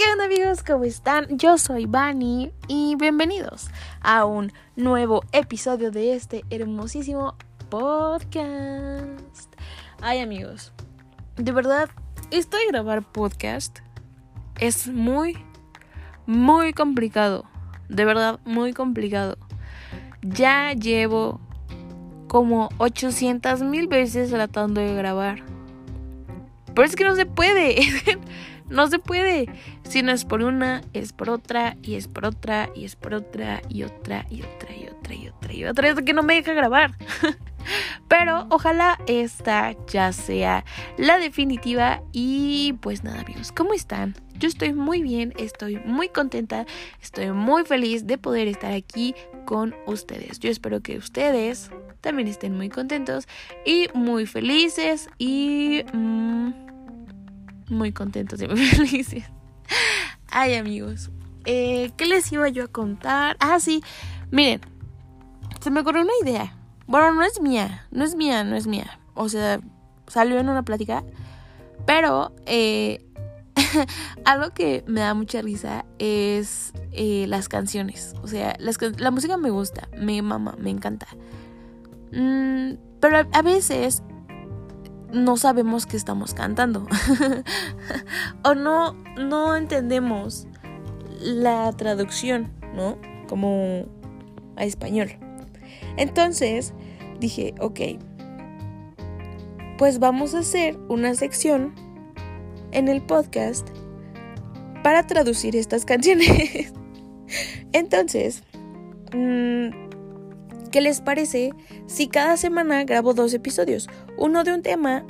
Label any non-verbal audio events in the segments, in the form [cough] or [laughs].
¿Qué onda amigos? ¿Cómo están? Yo soy Vani y bienvenidos a un nuevo episodio de este hermosísimo podcast. Ay amigos, de verdad, esto de grabar podcast es muy, muy complicado. De verdad, muy complicado. Ya llevo como 800 mil veces tratando de grabar. Pero es que no se puede. [laughs] No se puede. Si no es por una, es por otra, y es por otra, y es por otra, y otra, y otra, y otra, y otra, y otra. Es que no me deja grabar. [laughs] Pero ojalá esta ya sea la definitiva. Y pues nada, amigos, ¿cómo están? Yo estoy muy bien, estoy muy contenta, estoy muy feliz de poder estar aquí con ustedes. Yo espero que ustedes también estén muy contentos y muy felices y... Mmm, muy contentos y muy [laughs] felices. Ay, amigos. Eh, ¿Qué les iba yo a contar? Ah, sí. Miren, se me ocurrió una idea. Bueno, no es mía, no es mía, no es mía. O sea, salió en una plática. Pero eh, [laughs] algo que me da mucha risa es eh, las canciones. O sea, la música me gusta, me mama, me encanta. Mm, pero a veces no sabemos que estamos cantando. [laughs] o no, no entendemos la traducción, ¿no? Como a español. Entonces dije, ok, pues vamos a hacer una sección en el podcast para traducir estas canciones. [laughs] Entonces, ¿Qué les parece si cada semana grabo dos episodios? Uno de un tema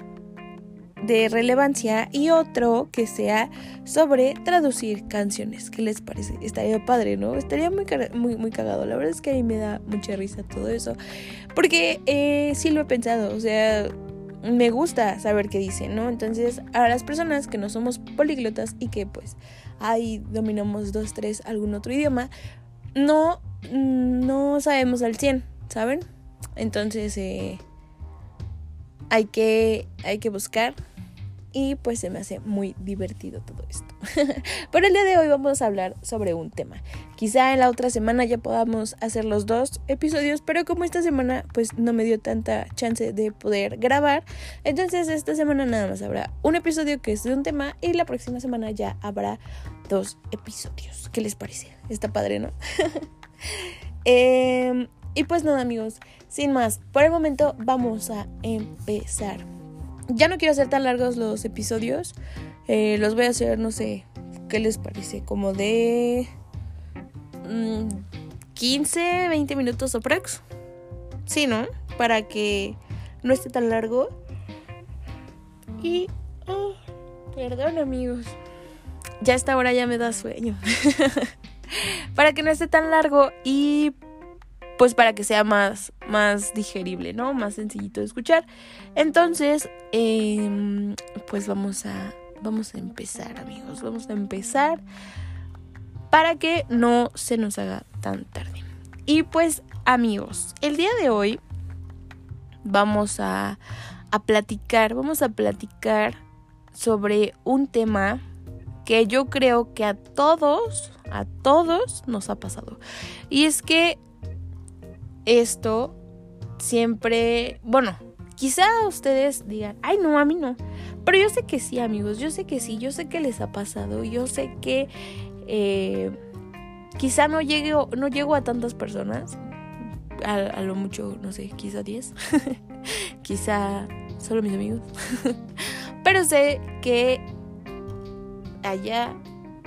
de relevancia y otro que sea sobre traducir canciones. ¿Qué les parece? Estaría padre, ¿no? Estaría muy, muy, muy cagado. La verdad es que a mí me da mucha risa todo eso. Porque eh, sí lo he pensado, o sea, me gusta saber qué dicen, ¿no? Entonces, a las personas que no somos políglotas y que pues ahí dominamos dos, tres, algún otro idioma, no, no sabemos al 100, ¿saben? Entonces eh, hay, que, hay que buscar y pues se me hace muy divertido todo esto. [laughs] Pero el día de hoy vamos a hablar sobre un tema. Quizá en la otra semana ya podamos hacer los dos episodios, pero como esta semana pues no me dio tanta chance de poder grabar, entonces esta semana nada más habrá un episodio que es de un tema y la próxima semana ya habrá dos episodios. ¿Qué les parece? Está padre, ¿no? [laughs] eh, y pues nada amigos, sin más, por el momento vamos a empezar. Ya no quiero hacer tan largos los episodios, eh, los voy a hacer, no sé, ¿qué les parece? Como de 15, mm, 20 minutos o prox. Sí, ¿no? Para que no esté tan largo. Y... Oh, perdón amigos. Ya esta hora ya me da sueño. [laughs] para que no esté tan largo y pues para que sea más, más digerible, ¿no? Más sencillito de escuchar. Entonces, em, pues vamos a, vamos a empezar, amigos. Vamos a empezar para que no se nos haga tan tarde. Y pues, amigos, el día de hoy vamos a, a platicar, vamos a platicar sobre un tema que yo creo que a todos, a todos nos ha pasado. Y es que esto siempre, bueno, quizá ustedes digan, ay no, a mí no. Pero yo sé que sí, amigos, yo sé que sí, yo sé que les ha pasado, yo sé que eh, quizá no llego, no llego a tantas personas, a, lo mucho, no sé, quizá 10, [laughs] quizá solo mis amigos, [laughs] pero sé que allá,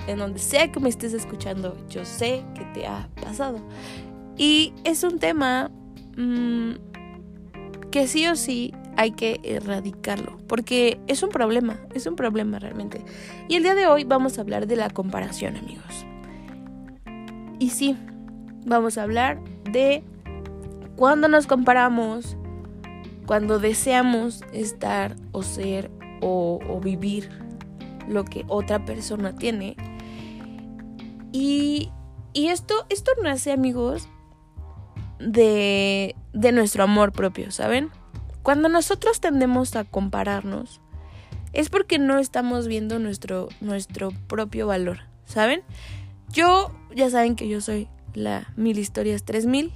en donde sea que me estés escuchando, yo sé que te ha pasado. Y es un tema mm, que sí o sí hay que erradicarlo, porque es un problema, es un problema realmente. Y el día de hoy vamos a hablar de la comparación, amigos. Y sí, vamos a hablar de cuando nos comparamos, cuando deseamos estar o ser o, vivir lo que otra persona tiene. Y, y esto, esto nace, amigos, de, de nuestro amor propio, ¿saben? Cuando nosotros tendemos a compararnos, es porque no estamos viendo nuestro, nuestro propio valor, ¿saben? Yo, ya saben que yo soy la Mil Historias 3000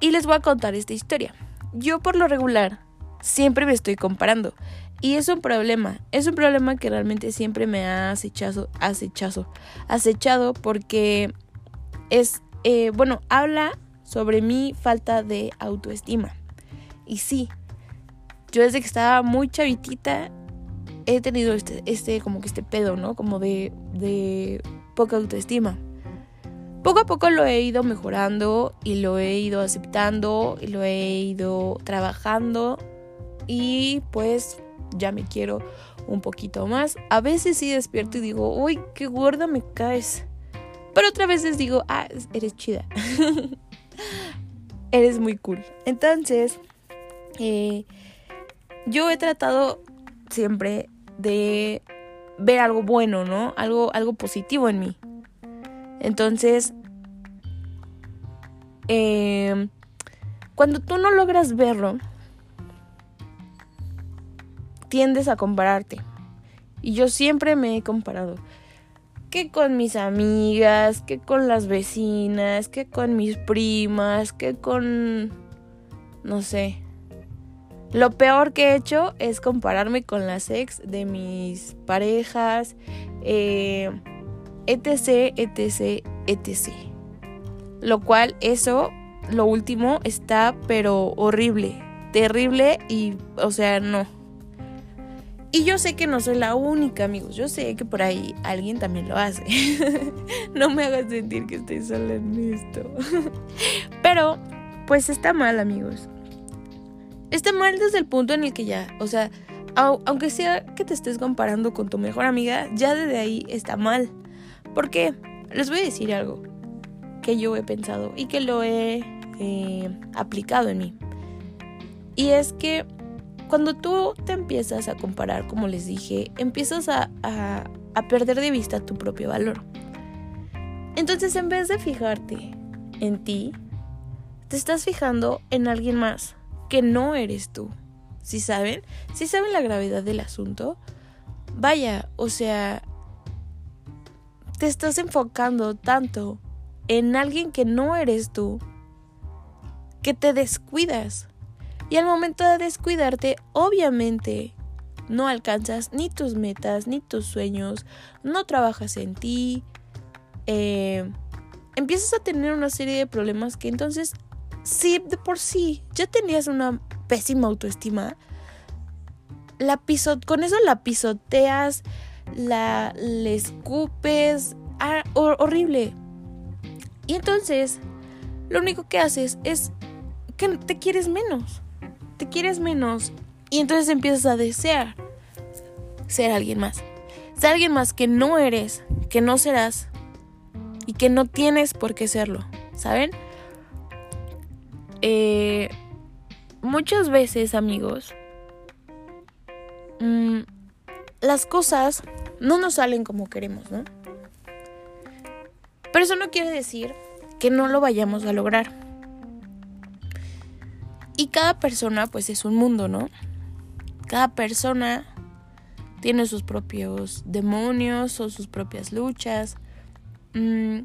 y les voy a contar esta historia. Yo por lo regular siempre me estoy comparando y es un problema, es un problema que realmente siempre me ha acechado, acechado, acechado porque es, eh, bueno, habla sobre mi falta de autoestima. Y sí, yo desde que estaba muy chavitita he tenido este, este, como que este pedo, ¿no? Como de, de poca autoestima. Poco a poco lo he ido mejorando y lo he ido aceptando y lo he ido trabajando y pues ya me quiero un poquito más. A veces sí despierto y digo, uy, qué gorda me caes. Pero otras veces digo, ah, eres chida. [laughs] eres muy cool. Entonces, eh, yo he tratado siempre de ver algo bueno, ¿no? Algo, algo positivo en mí. Entonces, eh, cuando tú no logras verlo, tiendes a compararte. Y yo siempre me he comparado. Que con mis amigas, que con las vecinas, que con mis primas, que con... no sé. Lo peor que he hecho es compararme con las ex de mis parejas, eh, etc, etc, etc. Lo cual eso, lo último, está pero horrible, terrible y, o sea, no. Y yo sé que no soy la única, amigos. Yo sé que por ahí alguien también lo hace. [laughs] no me hagas sentir que estoy sola en esto. [laughs] Pero, pues está mal, amigos. Está mal desde el punto en el que ya, o sea, aunque sea que te estés comparando con tu mejor amiga, ya desde ahí está mal. Porque les voy a decir algo que yo he pensado y que lo he eh, aplicado en mí. Y es que cuando tú te empiezas a comparar, como les dije, empiezas a, a, perder de vista tu propio valor. Entonces, en vez de fijarte en ti, te estás fijando en alguien más que no eres tú. ¿Sí saben? ¿Sí saben la gravedad del asunto? Vaya, o sea, te estás enfocando tanto en alguien que no eres tú que te descuidas. Y al momento de descuidarte, obviamente no alcanzas ni tus metas, ni tus sueños, no trabajas en ti, eh, empiezas a tener una serie de problemas que entonces, si de por sí ya tenías una pésima autoestima, la pisot con eso la pisoteas, la le escupes, ah, horrible. Y entonces, lo único que haces es que te quieres menos te quieres menos y entonces empiezas a desear ser alguien más. Ser alguien más que no eres, que no serás y que no tienes por qué serlo, ¿saben? Eh, muchas veces, amigos, mm, las cosas no nos salen como queremos, ¿no? Pero eso no quiere decir que no lo vayamos a lograr. Y cada persona pues es un mundo, ¿no? Cada persona tiene sus propios demonios o sus propias luchas, mm,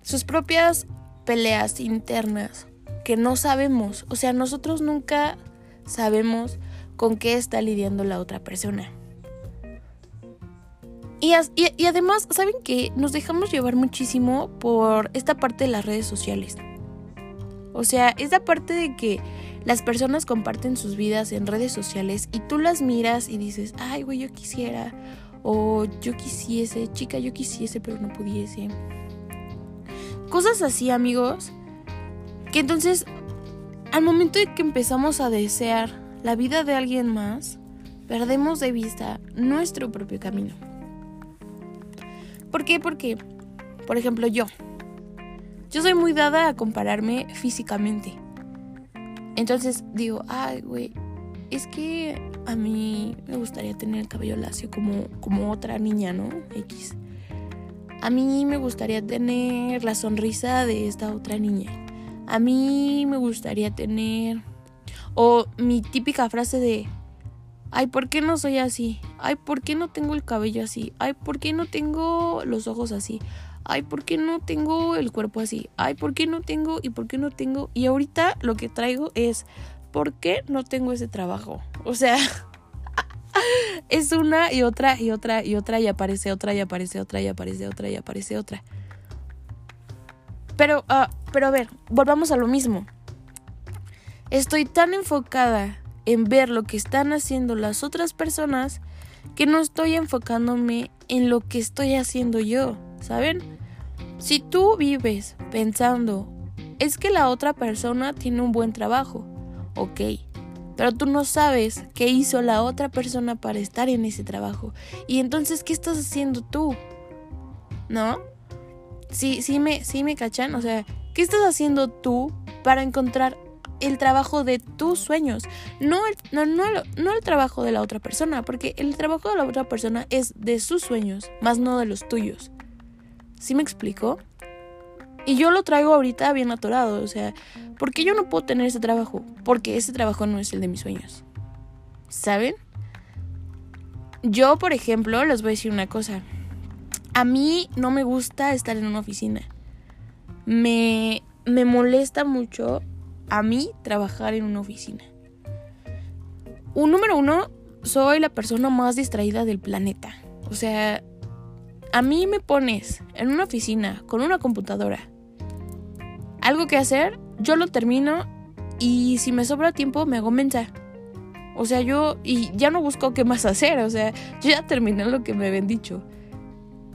sus propias peleas internas que no sabemos, o sea, nosotros nunca sabemos con qué está lidiando la otra persona. Y, y, además, ¿saben que Nos dejamos llevar muchísimo por esta parte de las redes sociales. O sea, esa parte de que las personas comparten sus vidas en redes sociales y tú las miras y dices, ay, güey, yo quisiera. O yo quisiese, chica, yo quisiese, pero no pudiese. Cosas así, amigos. Que entonces, al momento de que empezamos a desear la vida de alguien más, perdemos de vista nuestro propio camino. ¿Por qué? Porque, por ejemplo, yo. Yo soy muy dada a compararme físicamente. Entonces digo, ay, güey, es que a mí me gustaría tener el cabello lacio como, como otra niña, ¿no? X. A mí me gustaría tener la sonrisa de esta otra niña. A mí me gustaría tener... O mi típica frase de... Ay, ¿por qué no soy así? Ay, ¿por qué no tengo el cabello así? Ay, ¿por qué no tengo los ojos así? Ay, ¿por qué no tengo el cuerpo así? Ay, ¿por qué no tengo? ¿Y por qué no tengo? Y ahorita lo que traigo es, ¿por qué no tengo ese trabajo? O sea, [laughs] es una y otra y otra y otra y aparece otra y aparece otra y aparece otra y aparece otra. Pero, uh, pero a ver, volvamos a lo mismo. Estoy tan enfocada en ver lo que están haciendo las otras personas que no estoy enfocándome en lo que estoy haciendo yo, ¿saben? Si tú vives pensando, es que la otra persona tiene un buen trabajo, ok, pero tú no sabes qué hizo la otra persona para estar en ese trabajo. Y entonces, ¿qué estás haciendo tú? ¿No? Sí, sí me, sí me cachan. O sea, ¿qué estás haciendo tú para encontrar el trabajo de tus sueños? No el, no, no, no el trabajo de la otra persona, porque el trabajo de la otra persona es de sus sueños, más no de los tuyos. ¿Sí me explico? Y yo lo traigo ahorita bien atorado, o sea, ¿por qué yo no puedo tener ese trabajo? Porque ese trabajo no es el de mis sueños. ¿Saben? Yo, por ejemplo, les voy a decir una cosa. A mí no me gusta estar en una oficina. Me, me molesta mucho a mí trabajar en una oficina. Un número uno, soy la persona más distraída del planeta. O sea, a mí me pones en una oficina con una computadora algo que hacer, yo lo termino y si me sobra tiempo me hago mensa. O sea, yo y ya no busco qué más hacer, o sea, yo ya terminé lo que me habían dicho.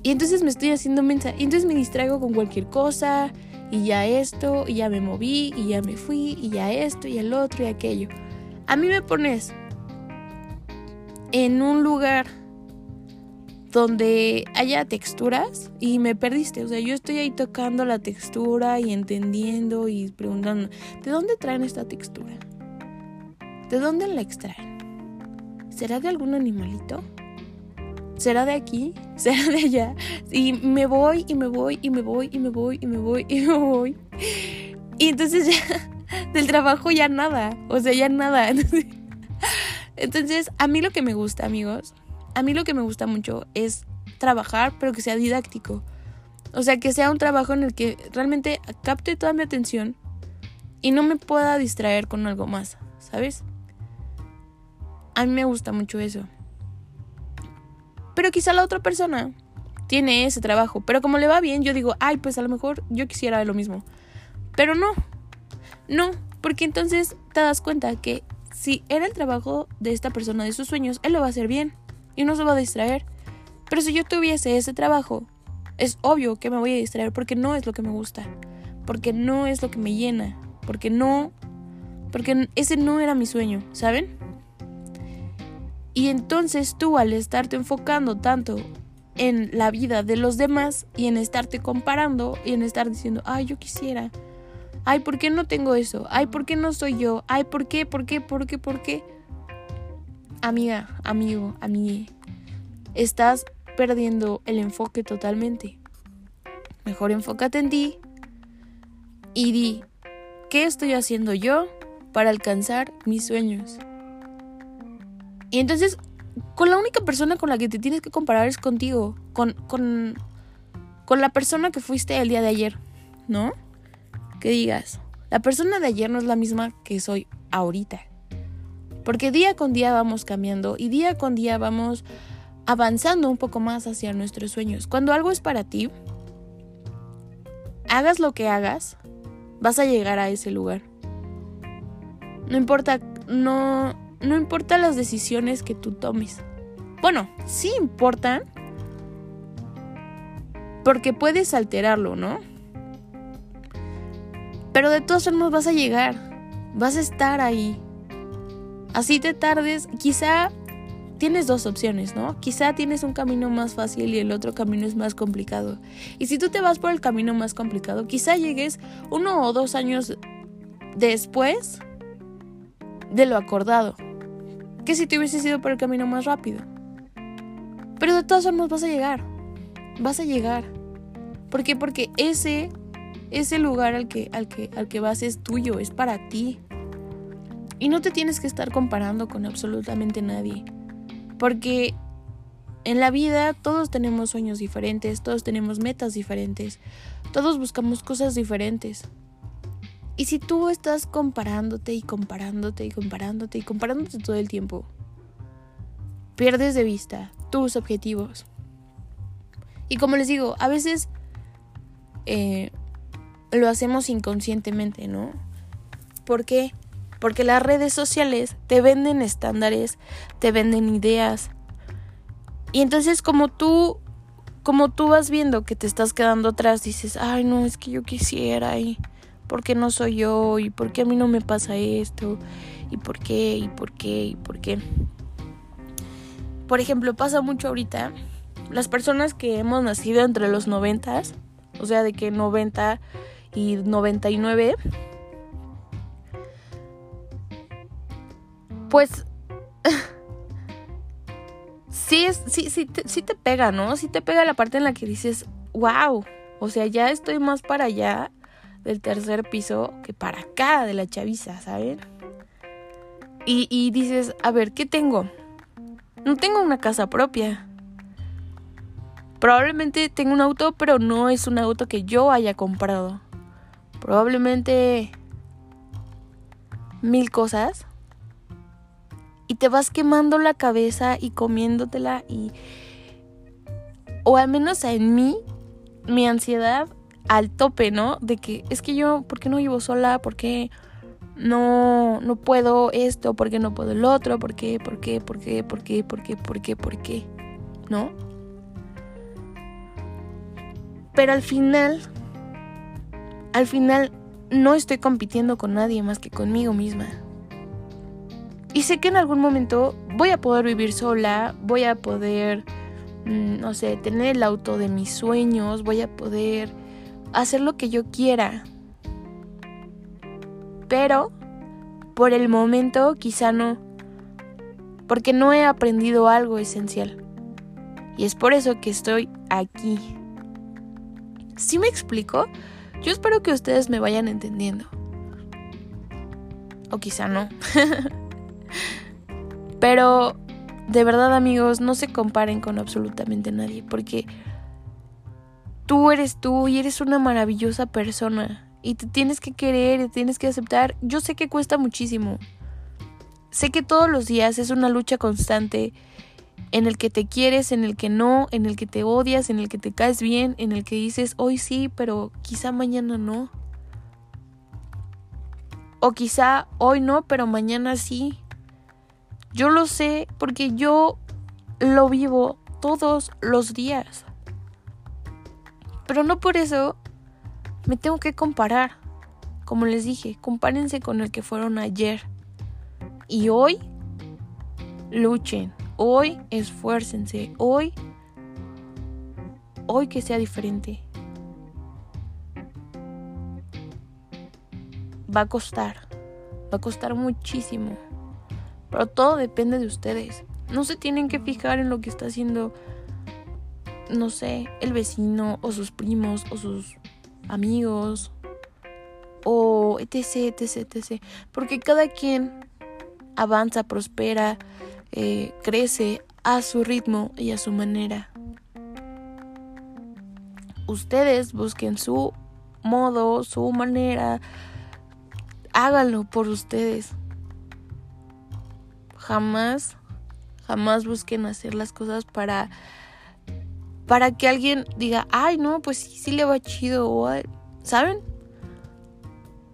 Y entonces me estoy haciendo mensa y entonces me distraigo con cualquier cosa y ya esto y ya me moví y ya me fui y ya esto y el otro y aquello. A mí me pones en un lugar donde haya texturas y me perdiste. O sea, yo estoy ahí tocando la textura y entendiendo y preguntando, ¿de dónde traen esta textura? ¿De dónde la extraen? ¿Será de algún animalito? ¿Será de aquí? [laughs] ¿Será de allá? Y me voy y me voy y me voy y me voy y me voy y me voy. Y entonces ya [laughs] del trabajo ya nada. O sea, ya nada. [laughs] Entonces, a mí lo que me gusta, amigos, a mí lo que me gusta mucho es trabajar, pero que sea didáctico. O sea, que sea un trabajo en el que realmente capte toda mi atención y no me pueda distraer con algo más, ¿sabes? A mí me gusta mucho eso. Pero quizá la otra persona tiene ese trabajo, pero como le va bien, yo digo, ay, pues a lo mejor yo quisiera lo mismo. Pero no, no, porque entonces te das cuenta que si era el trabajo de esta persona, de sus sueños, él lo va a hacer bien y no se va a distraer. Pero si yo tuviese ese trabajo, es obvio que me voy a distraer porque no es lo que me gusta, porque no es lo que me llena, porque no, porque ese no era mi sueño, ¿saben? Y entonces tú al estarte enfocando tanto en la vida de los demás y en estarte comparando y en estar diciendo, ay, yo quisiera, ay, ¿por qué no tengo eso? Ay, ¿por qué no soy yo? Ay, ¿por qué? ¿Por qué? ¿Por qué? ¿Por qué? Amiga, amigo, amigue, estás perdiendo el enfoque totalmente. Mejor enfócate en ti y di, ¿qué estoy haciendo yo para alcanzar mis sueños? Y entonces, con la única persona con la que te tienes que comparar es contigo, con, con, con la persona que fuiste el día de ayer, ¿no? Que digas, la persona de ayer no es la misma que soy ahorita. Porque día con día vamos cambiando y día con día vamos avanzando un poco más hacia nuestros sueños. Cuando algo es para ti, hagas lo que hagas, vas a llegar a ese lugar. No importa, no, no importa las decisiones que tú tomes. Bueno, sí importan, porque puedes alterarlo, ¿no? Pero de todas formas vas a llegar, vas a estar ahí. Así te tardes, quizá tienes dos opciones, ¿no? Quizá tienes un camino más fácil y el otro camino es más complicado. Y si tú te vas por el camino más complicado, quizá llegues uno o dos años después de lo acordado. Que si te hubieses ido por el camino más rápido. Pero de todas formas vas a llegar. Vas a llegar. ¿Por qué? Porque ese, ese lugar al que, al que, al que vas es tuyo, es para ti. Y no te tienes que estar comparando con absolutamente nadie. Porque en la vida todos tenemos sueños diferentes, todos tenemos metas diferentes, todos buscamos cosas diferentes. Y si tú estás comparándote y comparándote y comparándote y comparándote todo el tiempo, pierdes de vista tus objetivos. Y como les digo, a veces eh, lo hacemos inconscientemente, ¿no? ¿Por qué? Porque las redes sociales te venden estándares, te venden ideas. Y entonces como tú, como tú vas viendo que te estás quedando atrás, dices, ay no, es que yo quisiera y ¿por qué no soy yo? ¿Y por qué a mí no me pasa esto? ¿Y por qué? ¿Y por qué? ¿Y por qué? Por ejemplo, pasa mucho ahorita, las personas que hemos nacido entre los noventas, o sea, de que 90 y 99, pues [laughs] sí, es, sí, sí, te, sí te pega, ¿no? Sí te pega la parte en la que dices, wow, o sea, ya estoy más para allá del tercer piso que para acá de la chaviza, ¿saben? Y, y dices, a ver, ¿qué tengo? No tengo una casa propia. Probablemente tengo un auto, pero no es un auto que yo haya comprado. Probablemente mil cosas y te vas quemando la cabeza y comiéndotela y o al menos en mí mi ansiedad al tope, ¿no? De que es que yo, ¿por qué no vivo sola? ¿Por qué no, no puedo esto? ¿Por qué no puedo el otro? ¿Por qué? ¿Por qué? ¿Por qué? ¿Por qué? ¿Por qué? ¿Por qué? ¿Por qué? ¿No? Pero al final, al final no estoy compitiendo con nadie más que conmigo misma. Y sé que en algún momento voy a poder vivir sola, voy a poder, mm, no sé, tener el auto de mis sueños, voy a poder hacer lo que yo quiera. Pero, por el momento, quizá no. Porque no he aprendido algo esencial. Y es por eso que estoy aquí. ¿Sí me explico? Yo espero que ustedes me vayan entendiendo. O quizá no. [laughs] Pero de verdad amigos, no se comparen con absolutamente nadie porque tú eres tú y eres una maravillosa persona y te tienes que querer y tienes que aceptar. Yo sé que cuesta muchísimo. Sé que todos los días es una lucha constante en el que te quieres, en el que no, en el que te odias, en el que te caes bien, en el que dices hoy sí, pero quizá mañana no. O quizá hoy no, pero mañana sí. Yo lo sé porque yo lo vivo todos los días. Pero no por eso me tengo que comparar. Como les dije, compárense con el que fueron ayer. Y hoy luchen. Hoy esfuércense. Hoy, hoy que sea diferente. Va a costar. Va a costar muchísimo. Pero todo depende de ustedes. No se tienen que fijar en lo que está haciendo, no sé, el vecino o sus primos o sus amigos o etc, etc, etc. Porque cada quien avanza, prospera, eh, crece a su ritmo y a su manera. Ustedes busquen su modo, su manera, háganlo por ustedes jamás, jamás busquen hacer las cosas para, para que alguien diga, ay, no, pues sí, le va chido, ¿saben?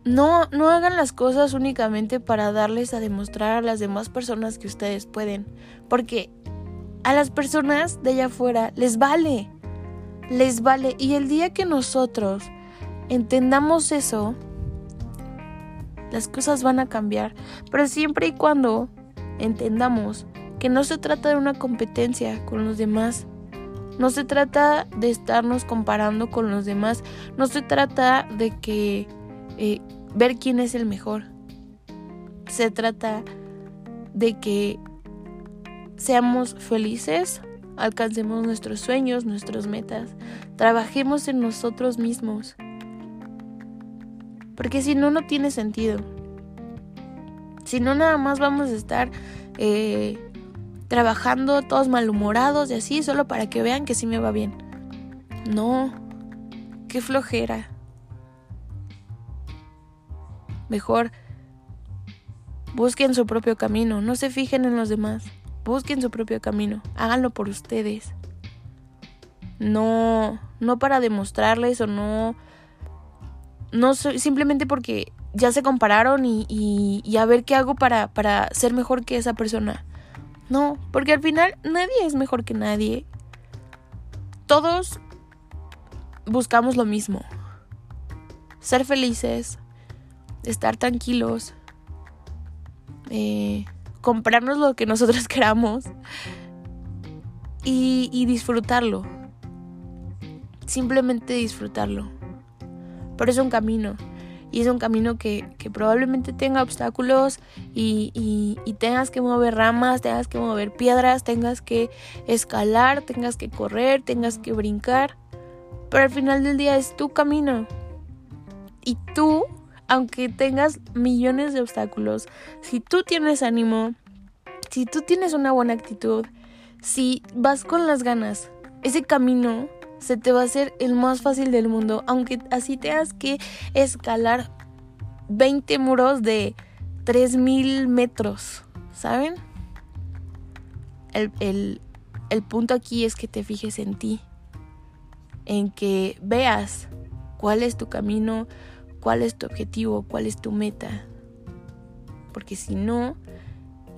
No, no hagan las cosas únicamente para darles a demostrar a las demás personas que ustedes pueden, porque a las personas de allá afuera les vale, les vale. Y el día que nosotros entendamos eso, las cosas van a cambiar, pero siempre y cuando entendamos que no se trata de una competencia con los demás. No se trata de estarnos comparando con los demás. No se trata de que eh, ver quién es el mejor. Se trata de que seamos felices, alcancemos nuestros sueños, nuestras metas, trabajemos en nosotros mismos. Porque si no, no tiene sentido. Si no, nada más vamos a estar eh, trabajando todos malhumorados y así, solo para que vean que sí me va bien. No, qué flojera. Mejor busquen su propio camino, no se fijen en los demás, busquen su propio camino, háganlo por ustedes. No, no para demostrarles o no, no simplemente porque ya se compararon y, y, a ver qué hago para, para ser mejor que esa persona. No, porque al final nadie es mejor que nadie. Todos buscamos lo mismo. Ser felices, estar tranquilos, eh, comprarnos lo que nosotros [laughs] queramos y, y disfrutarlo. Simplemente disfrutarlo. Pero es un camino y es un camino que, probablemente tenga obstáculos y, y, tengas que mover ramas, tengas que mover piedras, tengas que escalar, tengas que correr, tengas que brincar. Pero al final del día es tu camino. Y tú, aunque tengas millones de obstáculos, si tú tienes ánimo, si tú tienes una buena actitud, si vas con las ganas, ese camino se te va a hacer el más fácil del mundo, aunque así tengas que escalar 20 muros de 3000 metros, ¿saben? El, el punto aquí es que te fijes en ti, en que veas cuál es tu camino, cuál es tu objetivo, cuál es tu meta. Porque si no,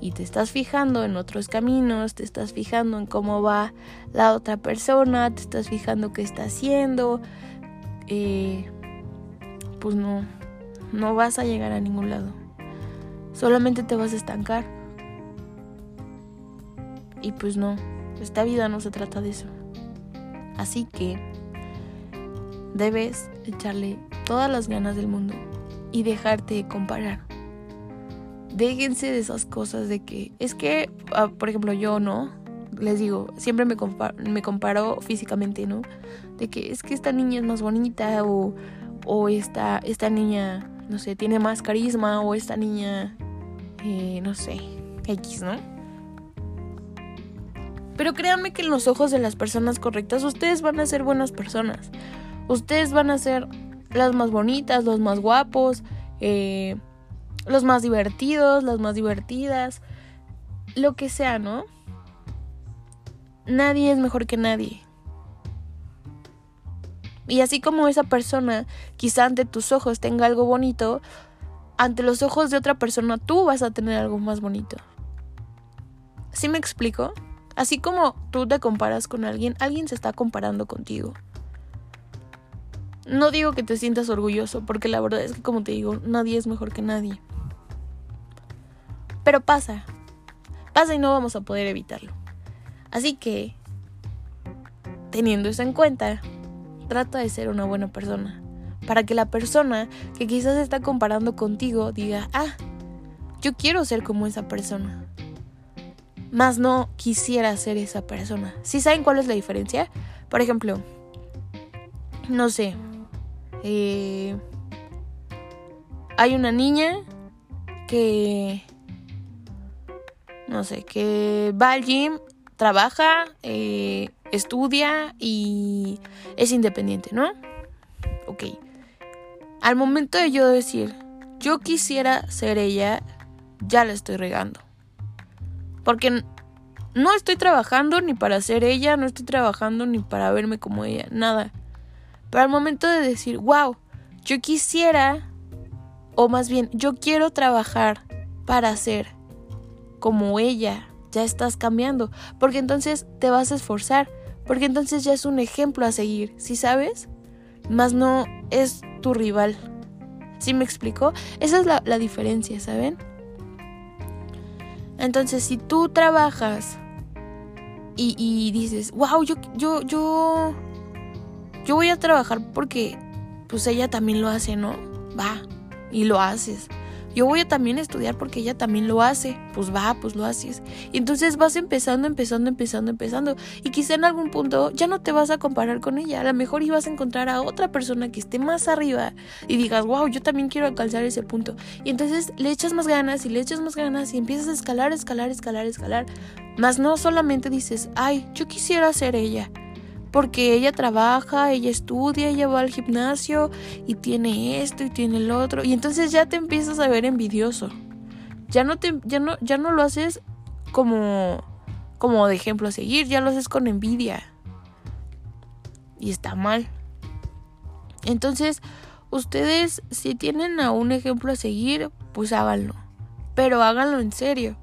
y te estás fijando en otros caminos, te estás fijando en cómo va la otra persona, te estás fijando qué está haciendo, eh, pues no, no vas a llegar a ningún lado. Solamente te vas a estancar. Y pues no, esta vida no se trata de eso. Así que debes echarle todas las ganas del mundo y dejarte comparar déjense de esas cosas de que es que, ah, por ejemplo, yo no, les digo, siempre me comparo, me comparo físicamente, ¿no? De que es que esta niña es más bonita o, o esta, esta niña, no sé, tiene más carisma o esta niña, eh, no sé, X, ¿no? Pero créanme que en los ojos de las personas correctas ustedes van a ser buenas personas. Ustedes van a ser las más bonitas, los más guapos, eh, los más divertidos, las más divertidas, lo que sea, ¿no? Nadie es mejor que nadie. Y así como esa persona quizá ante tus ojos tenga algo bonito, ante los ojos de otra persona tú vas a tener algo más bonito. ¿Sí me explico? Así como tú te comparas con alguien, alguien se está comparando contigo. No digo que te sientas orgulloso, porque la verdad es que como te digo, nadie es mejor que nadie. Pero pasa, pasa y no vamos a poder evitarlo. Así que, teniendo eso en cuenta, trata de ser una buena persona. Para que la persona que quizás está comparando contigo diga, ah, yo quiero ser como esa persona. Más no quisiera ser esa persona. ¿Sí saben cuál es la diferencia? Por ejemplo, no sé. Eh, hay una niña que no sé, que va al gym, trabaja, eh, estudia y es independiente, ¿no? Ok. Al momento de yo decir, yo quisiera ser ella, ya la estoy regando. Porque no estoy trabajando ni para ser ella, no estoy trabajando ni para verme como ella, nada. Pero al momento de decir, wow, yo quisiera, o más bien, yo quiero trabajar para ser como ella, ya estás cambiando, porque entonces te vas a esforzar, porque entonces ya es un ejemplo a seguir, ¿sí sabes? Más no es tu rival. ¿Sí me explico? Esa es la, diferencia, ¿saben? Entonces, si tú trabajas y, y, dices, wow, yo, yo, yo voy a trabajar porque, pues ella también lo hace, ¿no? Va, y lo haces. yo voy a también estudiar porque ella también lo hace. Pues va, pues lo haces. Y entonces vas empezando, empezando, empezando, empezando. Y quizá en algún punto ya no te vas a comparar con ella. A lo mejor ibas a encontrar a otra persona que esté más arriba y digas, wow, yo también quiero alcanzar ese punto. Y entonces le echas más ganas y le echas más ganas y empiezas a escalar, escalar, escalar, escalar. Más no solamente dices, ay, yo quisiera ser ella porque ella trabaja, ella estudia, ella va al gimnasio y tiene esto y tiene el otro y entonces ya te empiezas a ver envidioso. Ya no te ya no ya no lo haces como como de ejemplo a seguir, ya lo haces con envidia. Y está mal. Entonces, ustedes si tienen a un ejemplo a seguir, pues háganlo. Pero háganlo en serio.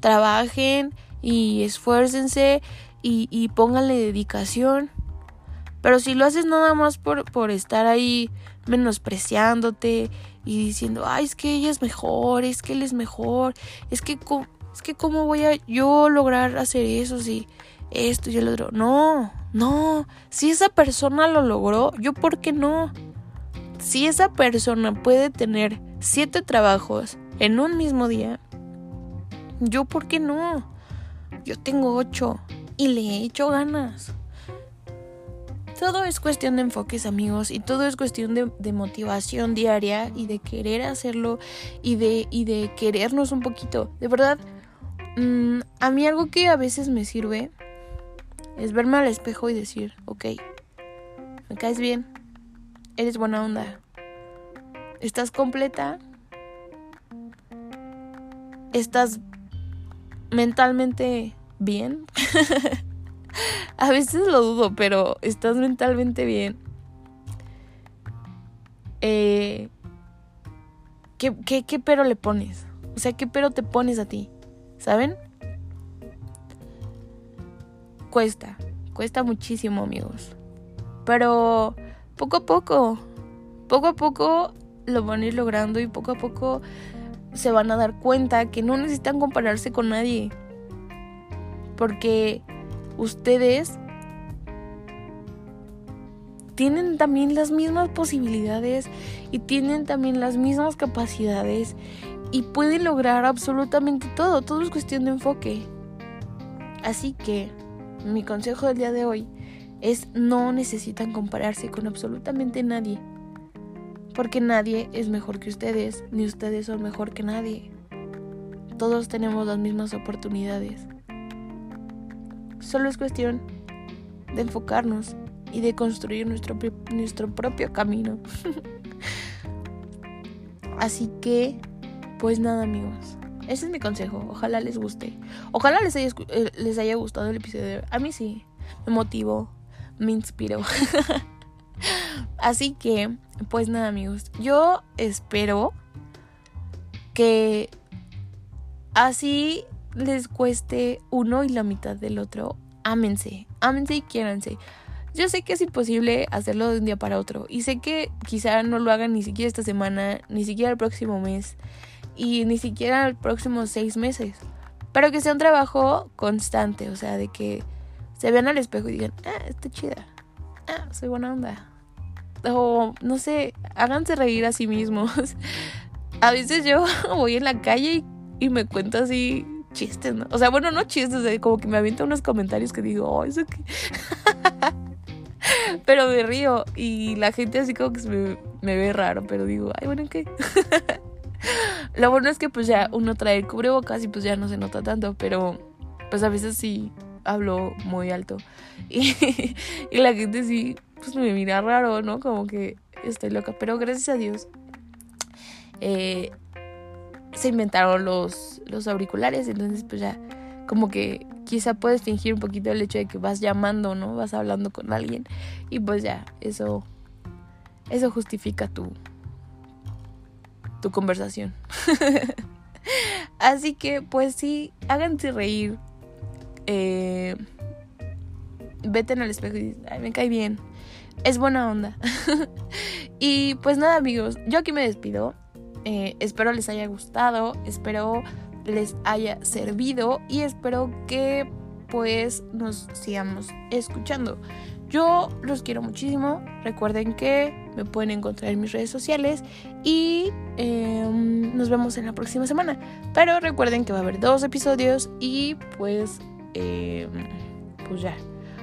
Trabajen y esfuércense y, póngale dedicación. Pero si lo haces nada más por, por estar ahí menospreciándote y diciendo, ay, es que ella es mejor, es que él es mejor, es que, es que cómo voy a yo lograr hacer eso si esto y el otro. No, no, si esa persona lo logró, yo por qué no. Si esa persona puede tener siete trabajos en un mismo día, yo por qué no. Yo tengo ocho y le he hecho ganas. Todo es cuestión de enfoques amigos y todo es cuestión de, motivación diaria y de querer hacerlo y de, y de querernos un poquito. De verdad, mm, a mí algo que a veces me sirve es verme al espejo y decir, ok, me caes bien, eres buena onda, estás completa, estás mentalmente bien. [laughs] a veces lo dudo, pero estás mentalmente bien. Eh, ¿qué, qué, qué pero le pones? O sea, ¿qué pero te pones a ti? ¿Saben? Cuesta, cuesta muchísimo, amigos. Pero poco a poco, poco a poco lo van a ir logrando y poco a poco se van a dar cuenta que no necesitan compararse con nadie porque ustedes tienen también las mismas posibilidades y tienen también las mismas capacidades y pueden lograr absolutamente todo, todo es cuestión de enfoque. Así que mi consejo del día de hoy es no necesitan compararse con absolutamente nadie, porque nadie es mejor que ustedes, ni ustedes son mejor que nadie. Todos tenemos las mismas oportunidades. Solo es cuestión de enfocarnos y de construir nuestro, nuestro propio camino. [laughs] Así que, pues nada amigos, ese es mi consejo. Ojalá les guste. Ojalá les haya, eh, les haya gustado el episodio. A mí sí, me motivó, me inspiró. [laughs] Así que, pues nada amigos, yo espero que así les cueste uno y la mitad del otro, ámense, ámense y quiéranse. Yo sé que es imposible hacerlo de un día para otro y sé que quizá no lo hagan ni siquiera esta semana, ni siquiera el próximo mes y ni siquiera el próximo seis meses, pero que sea un trabajo constante, o sea, de que se vean al espejo y digan, ah, está chida, ah, soy buena onda. O no sé, háganse reír a sí mismos. [laughs] a veces yo [laughs] voy en la calle y, y me cuento así chistes, ¿no? O sea, bueno, no chistes, como que me avienta unos comentarios que digo, oh, eso que. [laughs] pero me río y la gente así como que me, ve raro, pero digo, ay, bueno, ¿qué? [laughs] Lo bueno es que pues ya uno trae el cubrebocas y pues ya no se nota tanto, pero pues a veces sí hablo muy alto [laughs] y, y la gente sí pues me mira raro, ¿no? Como que estoy loca, pero gracias a Dios eh, se inventaron los, los auriculares, entonces pues ya como que quizá puedes fingir un poquito el hecho de que vas llamando, ¿no? Vas hablando con alguien y pues ya, eso eso justifica tu tu conversación. [laughs] Así que pues sí, háganse reír. Eh, vete en el espejo y dices, ay, me cae bien. Es buena onda. [laughs] y pues nada amigos, yo aquí me despido. Eh, espero les haya gustado, espero les haya servido y espero que pues nos sigamos escuchando. Yo los quiero muchísimo. Recuerden que me pueden encontrar en mis redes sociales y em, nos vemos en la próxima semana. Pero recuerden que va a haber dos episodios y pues, em, pues ya.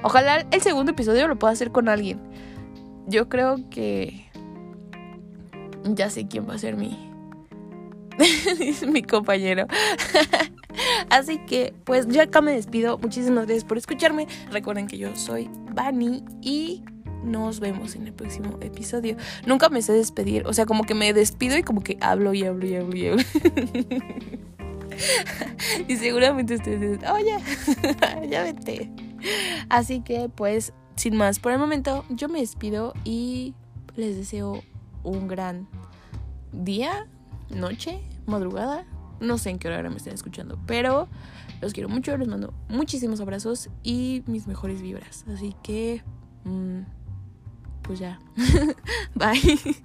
Ojalá el segundo episodio lo pueda hacer con alguien. Yo creo que ya sé quién va a ser mi [laughs] mi compañero. [laughs] Así que, pues yo acá me despido. Muchísimas gracias por escucharme. Recuerden que yo soy Bani y nos vemos en el próximo episodio. Nunca me sé despedir, o sea, como que me despido y como que hablo y hablo y hablo y hablo. [laughs] y seguramente ustedes dicen, oh ya vete. Así que pues, sin más por el momento, yo me despido y les deseo un gran día, noche, madrugada. No sé en qué hora me estén escuchando, pero los quiero mucho, les mando muchísimos abrazos y mis mejores vibras. Así que... Mm, pues ya. [laughs] Bye.